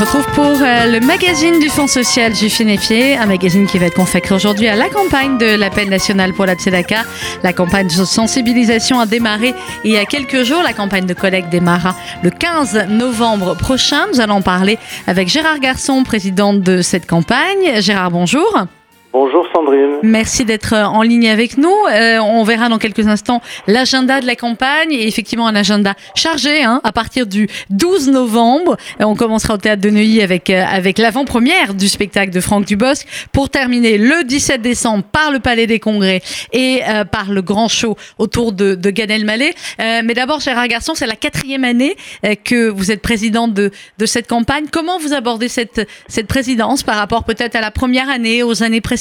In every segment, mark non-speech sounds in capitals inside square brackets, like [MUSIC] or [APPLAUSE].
se retrouve pour euh, le magazine du Fonds social Juffinefié, un magazine qui va être consacré aujourd'hui à la campagne de l'appel national pour la Tzedaka. La campagne de sensibilisation a démarré il y a quelques jours. La campagne de collecte démarra le 15 novembre prochain. Nous allons parler avec Gérard Garçon, président de cette campagne. Gérard, bonjour. Bonjour Sandrine. Merci d'être en ligne avec nous. Euh, on verra dans quelques instants l'agenda de la campagne et effectivement un agenda chargé hein, à partir du 12 novembre. Euh, on commencera au théâtre de Neuilly avec euh, avec l'avant-première du spectacle de Franck Dubosc pour terminer le 17 décembre par le Palais des Congrès et euh, par le grand show autour de, de Elmaleh. Euh, mais d'abord, Gérard Garçon, c'est la quatrième année euh, que vous êtes président de de cette campagne. Comment vous abordez cette cette présidence par rapport peut-être à la première année, aux années précédentes?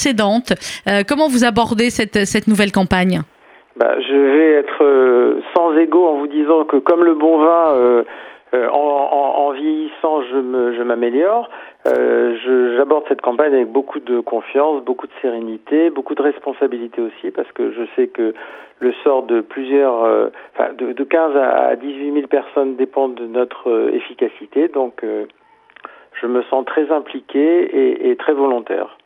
Euh, comment vous abordez cette, nouvelle campagne? Bah, Je vais être euh, sans ego en vous disant que comme le bon vin, euh, en, vieillissant, je m'améliore. J'aborde cette campagne avec beaucoup de confiance, beaucoup de sérénité, beaucoup de responsabilité aussi, parce que je sais que le sort de plusieurs, de, de 15 à 18 000 personnes dépend de notre efficacité. Donc, je me sens très impliqué et très volontaire.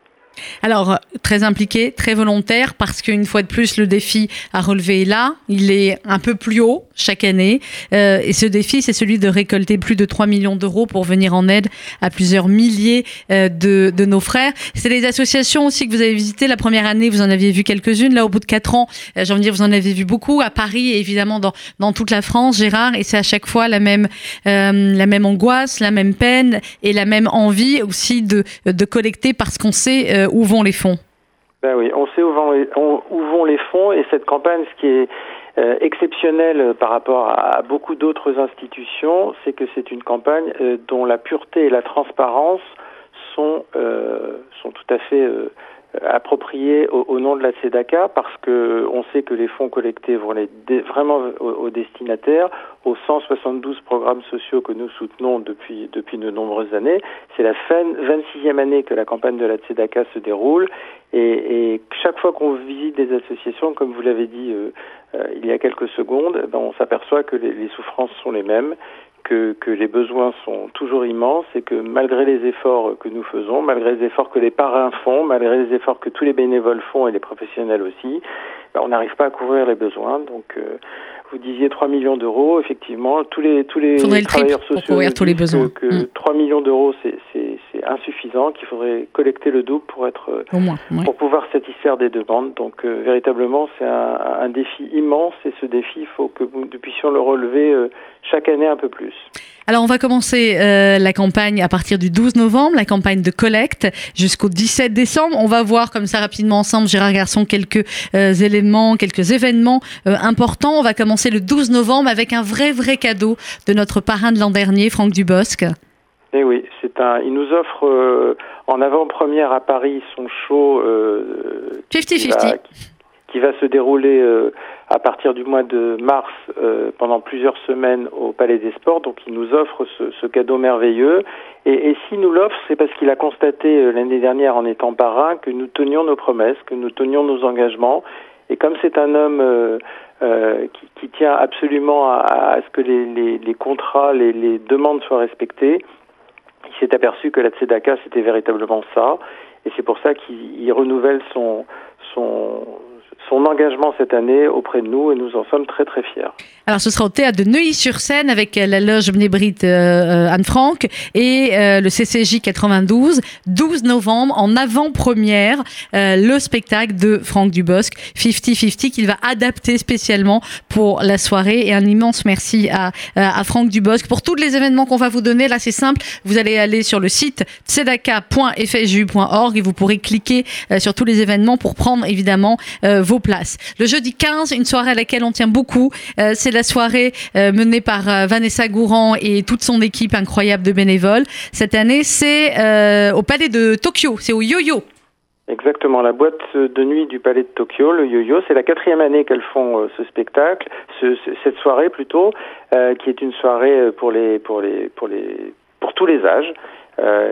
Alors, très impliqué, très volontaire, parce qu'une fois de plus, le défi à relever est là. Il est un peu plus haut chaque année. Euh, et ce défi, c'est celui de récolter plus de 3 millions d'euros pour venir en aide à plusieurs milliers euh, de, de, nos frères. C'est les associations aussi que vous avez visitées. La première année, vous en aviez vu quelques-unes. Là, au bout de quatre ans, euh, j'ai envie de dire, vous en avez vu beaucoup à Paris et évidemment dans, dans toute la France, Gérard. Et c'est à chaque fois la même, euh, la même angoisse, la même peine et la même envie aussi de, de collecter parce qu'on sait euh, où vont les fonds? Ben oui, on sait où vont les, où vont les fonds et cette campagne, ce qui est euh, exceptionnel par rapport à, beaucoup d'autres institutions, c'est que c'est une campagne euh, dont la pureté et la transparence sont, euh, sont tout à fait appropriées au, au, nom de la CEDACA parce que on sait que les fonds collectés vont aller vraiment aux, aux, destinataires, aux 172 programmes sociaux que nous soutenons depuis, depuis de nombreuses années. C'est la fin, 26e année que la campagne de la CEDACA se déroule et, et chaque fois qu'on visite des associations, comme vous l'avez dit euh, euh, il y a quelques secondes, ben on s'aperçoit que les, les, souffrances sont les mêmes, que, que, les besoins sont toujours immenses et que malgré les efforts que nous faisons, malgré les efforts que les parrains font, malgré les efforts que tous les bénévoles font et les professionnels aussi, ben on n'arrive pas à couvrir les besoins. Donc euh, vous disiez 3 millions d'euros, effectivement, tous les tous les travailleurs sociaux pour tous les besoins. que, que mmh. 3 millions d'euros c'est insuffisant, qu'il faudrait collecter le double pour être Au moins, ouais. pour pouvoir satisfaire des demandes. Donc euh, véritablement c'est un, un, défi immense et ce défi il faut que nous puissions le relever euh, chaque année un peu plus. Alors on va commencer euh, la campagne à partir du 12 novembre, la campagne de collecte jusqu'au 17 décembre. On va voir comme ça rapidement ensemble, Gérard Garçon, quelques éléments, quelques événements importants. On va commencer le 12 novembre avec un vrai vrai cadeau de notre parrain de l'an dernier, Franck Dubosc. Eh oui, c'est un. Il nous offre euh, en avant-première à Paris son show 50-50 qui va se dérouler euh, à partir du mois de mars euh, pendant plusieurs semaines au Palais des Sports. Donc il nous offre ce, ce cadeau merveilleux. Et, et s'il nous l'offre, c'est parce qu'il a constaté euh, l'année dernière en étant parrain que nous tenions nos promesses, que nous tenions nos engagements. Et comme c'est un homme euh, euh, qui, qui, tient absolument à, à ce que les, les, les contrats, les, les, demandes soient respectées, il s'est aperçu que la Tzedaka, c'était véritablement ça. Et c'est pour ça qu'il renouvelle son, son, son engagement cette année auprès de nous et nous en sommes très très fiers. Alors ce sera au théâtre de Neuilly-sur-Seine avec la loge Bnébrite euh, Anne-Franck et euh, le CCJ 92, 12 novembre en avant-première euh, le spectacle de Franck Dubosc 50-50 qu'il va adapter spécialement pour la soirée et un immense merci à, à Franck Dubosc pour tous les événements qu'on va vous donner. Là c'est simple, vous allez aller sur le site tzedaka.fju.org et vous pourrez cliquer euh, sur tous les événements pour prendre évidemment euh, vos places. Le jeudi 15, une soirée à laquelle on tient beaucoup, euh, c'est la soirée euh, menée par euh, Vanessa Gourand et toute son équipe incroyable de bénévoles. Cette année, c'est au Palais de Tokyo, c'est au Yo-Yo. Exactement, la boîte de nuit du Palais de Tokyo, le Yo-Yo, c'est la quatrième année qu'elles font ce spectacle, ce, cette soirée plutôt, qui est une soirée pour les pour les pour les pour tous les âges.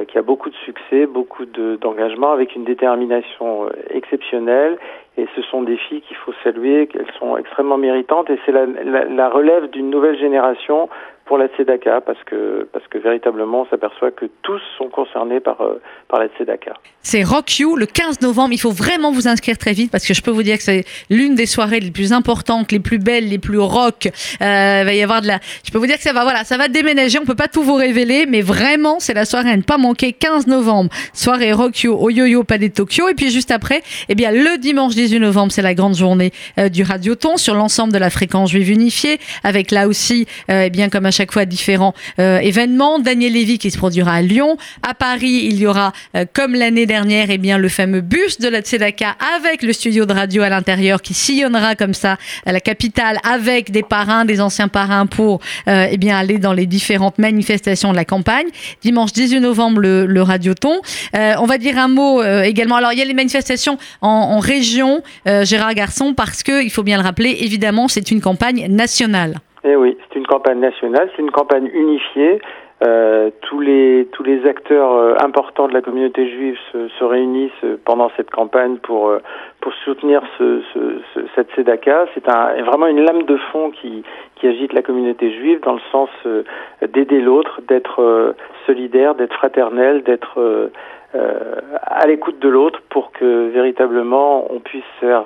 Qui a beaucoup de succès, beaucoup d'engagement, de, avec une détermination exceptionnelle. Et ce sont des filles qu'il faut saluer, qu'elles sont extrêmement méritantes. Et c'est la, la, la, relève d'une nouvelle génération pour la Tzedaka parce que parce que véritablement on s'aperçoit que tous sont concernés par euh, par la Tzedaka. C'est Rock You le 15 novembre. Il faut vraiment vous inscrire très vite parce que je peux vous dire que c'est l'une des soirées les plus importantes, les plus belles, les plus rock. Euh, il va y avoir de la. Je peux vous dire que ça va voilà, ça va déménager. On peut pas tout vous révéler, mais vraiment c'est la soirée à ne pas manquer. 15 novembre, soirée Rock You au Yo-Yo Palais de Tokyo. Et puis juste après, eh bien le dimanche 18 novembre, c'est la grande journée euh, du Radioton sur l'ensemble de la fréquence juive unifiée, avec là aussi, euh, eh bien comme à chaque fois différents euh, événements. Daniel Lévy qui se produira à Lyon, à Paris, il y aura comme l'année dernière, eh bien le fameux bus de la Tzedaka avec le studio de radio à l'intérieur qui sillonnera comme ça la capitale avec des parrains, des anciens parrains pour eh bien aller dans les différentes manifestations de la campagne. Dimanche 18 novembre le, Radioton. on va dire un mot également. Alors il y a les manifestations en région, Gérard Garçon, parce que il faut bien le rappeler, évidemment, c'est une campagne nationale. Eh oui, c'est une campagne nationale, c'est une campagne unifiée. Euh, tous les tous les acteurs euh, importants de la communauté juive se, se réunissent euh, pendant cette campagne pour euh, pour soutenir ce, ce, ce cette tzedaka. C'est vraiment une lame de fond qui qui agite la communauté juive dans le sens d'aider l'autre, d'être solidaire, d'être fraternel, d'être à l'écoute de l'autre pour que véritablement on puisse faire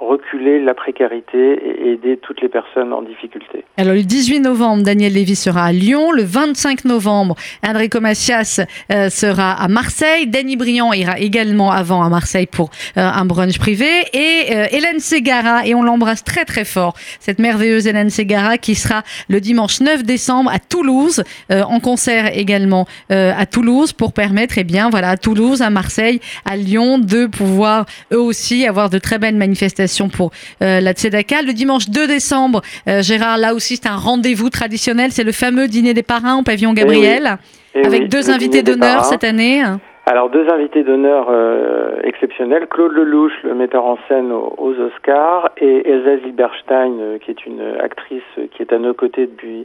reculer la précarité et aider toutes les personnes en difficulté. Alors le 18 novembre, Daniel Lévy sera à Lyon. Le 25 novembre, Enrico Macias euh, sera à Marseille. Danny Briand ira également avant à Marseille pour euh, un brunch privé. Et euh, Hélène Segara, et on l'embrasse très très fort, cette merveilleuse Hélène Segara qui sera le dimanche 9 décembre à Toulouse, en concert également à Toulouse pour permettre, eh bien, voilà, à Toulouse, à Marseille, à Lyon, de pouvoir eux aussi avoir de très belles manifestations pour euh, la Tzedaka. Le dimanche 2 décembre, euh, Gérard, là aussi c'est un rendez-vous traditionnel, c'est le fameux dîner des parrains au pavillon eh Gabriel, eh avec deux invités d'honneur cette année. Alors deux invités d'honneur euh, exceptionnels, Claude Lelouch, le metteur en scène aux, Oscars, et Elsa Zilberstein, qui est une actrice qui est à nos côtés depuis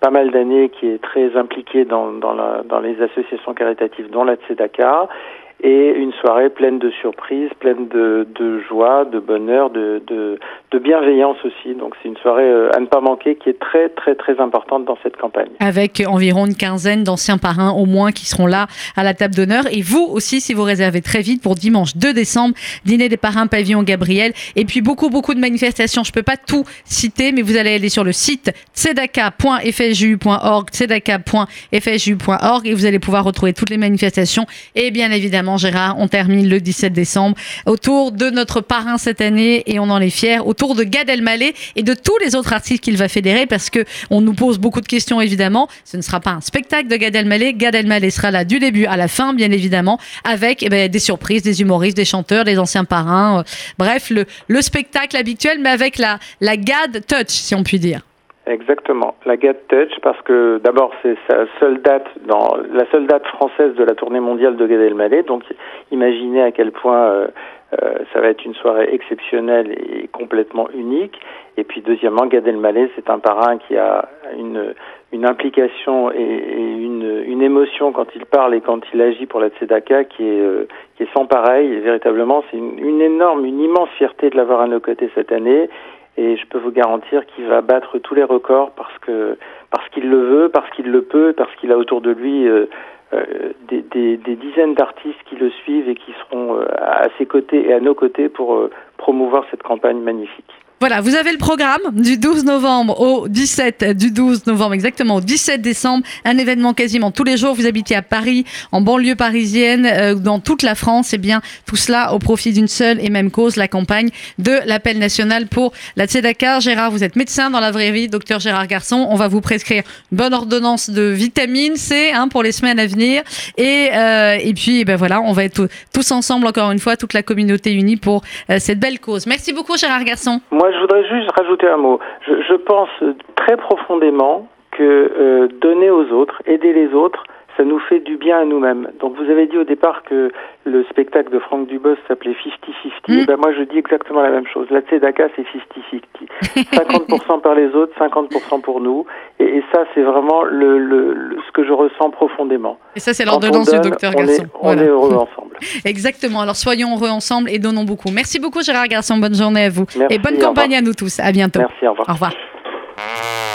pas mal d'années, qui est très impliquée dans, dans, la, dans les associations caritatives, dont la Tzedaka, et une soirée pleine de surprises, pleine de, joie, de bonheur, de, bienveillance aussi. Donc c'est une soirée euh, à ne pas manquer qui est très très très importante dans cette campagne. Avec environ une quinzaine d'anciens parrains au moins qui seront là à la table d'honneur. Et vous aussi, si vous réservez très vite pour dimanche 2 décembre, dîner des parrains pavillon Gabriel. Et puis beaucoup beaucoup de manifestations. Je peux pas tout citer, mais vous allez aller sur le site tzedaka.fju.org, tzedaka.fju.org et vous allez pouvoir retrouver toutes les manifestations et bien évidemment Gérard, on termine le 17 décembre autour de notre parrain cette année et on en est fiers, autour de Gad Elmaleh et de tous les autres artistes qu'il va fédérer parce que on nous pose beaucoup de questions évidemment. Ce ne sera pas un spectacle de Gad Elmaleh. Gad Elmaleh sera là du début à la fin, bien évidemment, avec eh ben, des surprises, des humoristes, des chanteurs, des anciens parrains. Euh, bref, le, le spectacle habituel, mais avec la Gad Touch, si on peut dire. Exactement, la Gad Touch, parce que d'abord c'est sa seule date dans la seule date française de la tournée mondiale de Gad Elmaleh, donc imaginez à quel point euh, euh, ça va être une soirée exceptionnelle et complètement unique. Et puis deuxièmement, Gad Elmaleh, c'est un parrain qui a une une implication et, une, une émotion quand il parle et quand il agit pour la Tzedaka qui est euh, qui est sans pareil. Véritablement, c'est une énorme, une immense fierté de l'avoir à nos côtés cette année et je peux vous garantir qu'il va battre tous les records parce que parce qu'il le veut, parce qu'il le peut, parce qu'il a autour de lui euh, euh, des, dizaines d'artistes qui le suivent et qui seront euh, à ses côtés et à nos côtés pour promouvoir cette campagne magnifique. Voilà, vous avez le programme du 12 novembre au 17, du 12 novembre exactement au 17 décembre, un événement quasiment tous les jours. Vous habitez à Paris, en banlieue parisienne, euh, dans toute la France, et eh bien tout cela au profit d'une seule et même cause, la campagne de l'appel national pour la Tzedaka. Gérard, vous êtes médecin dans la vraie vie, docteur Gérard Garçon. On va vous prescrire une bonne ordonnance de vitamine C hein, pour les semaines à venir. Et, euh, et puis, eh ben voilà, on va être tous ensemble encore une fois, toute la communauté unie pour euh, cette belle cause. Merci beaucoup, Gérard Garçon je voudrais juste rajouter un mot. Je, je pense très profondément que euh, donner aux autres, aider les autres, ça nous fait du bien à nous-mêmes. Donc vous avez dit au départ que le spectacle de Franck Dubos s'appelait 50-50. Mm. Ben moi je dis exactement la même chose. La Tzedaka c'est 50-50. 50% [LAUGHS] par les autres, 50% pour nous. Et, et ça c'est vraiment le, le, ce que je ressens profondément. Et ça c'est l'ordonnance du docteur Garçon. On, est, heureux [LAUGHS] ensemble. Exactement. Alors soyons heureux ensemble et donnons beaucoup. Merci beaucoup Gérard Garçon. Bonne journée à vous. Merci, et bonne campagne à nous tous. À bientôt. Merci. Au revoir. Au revoir.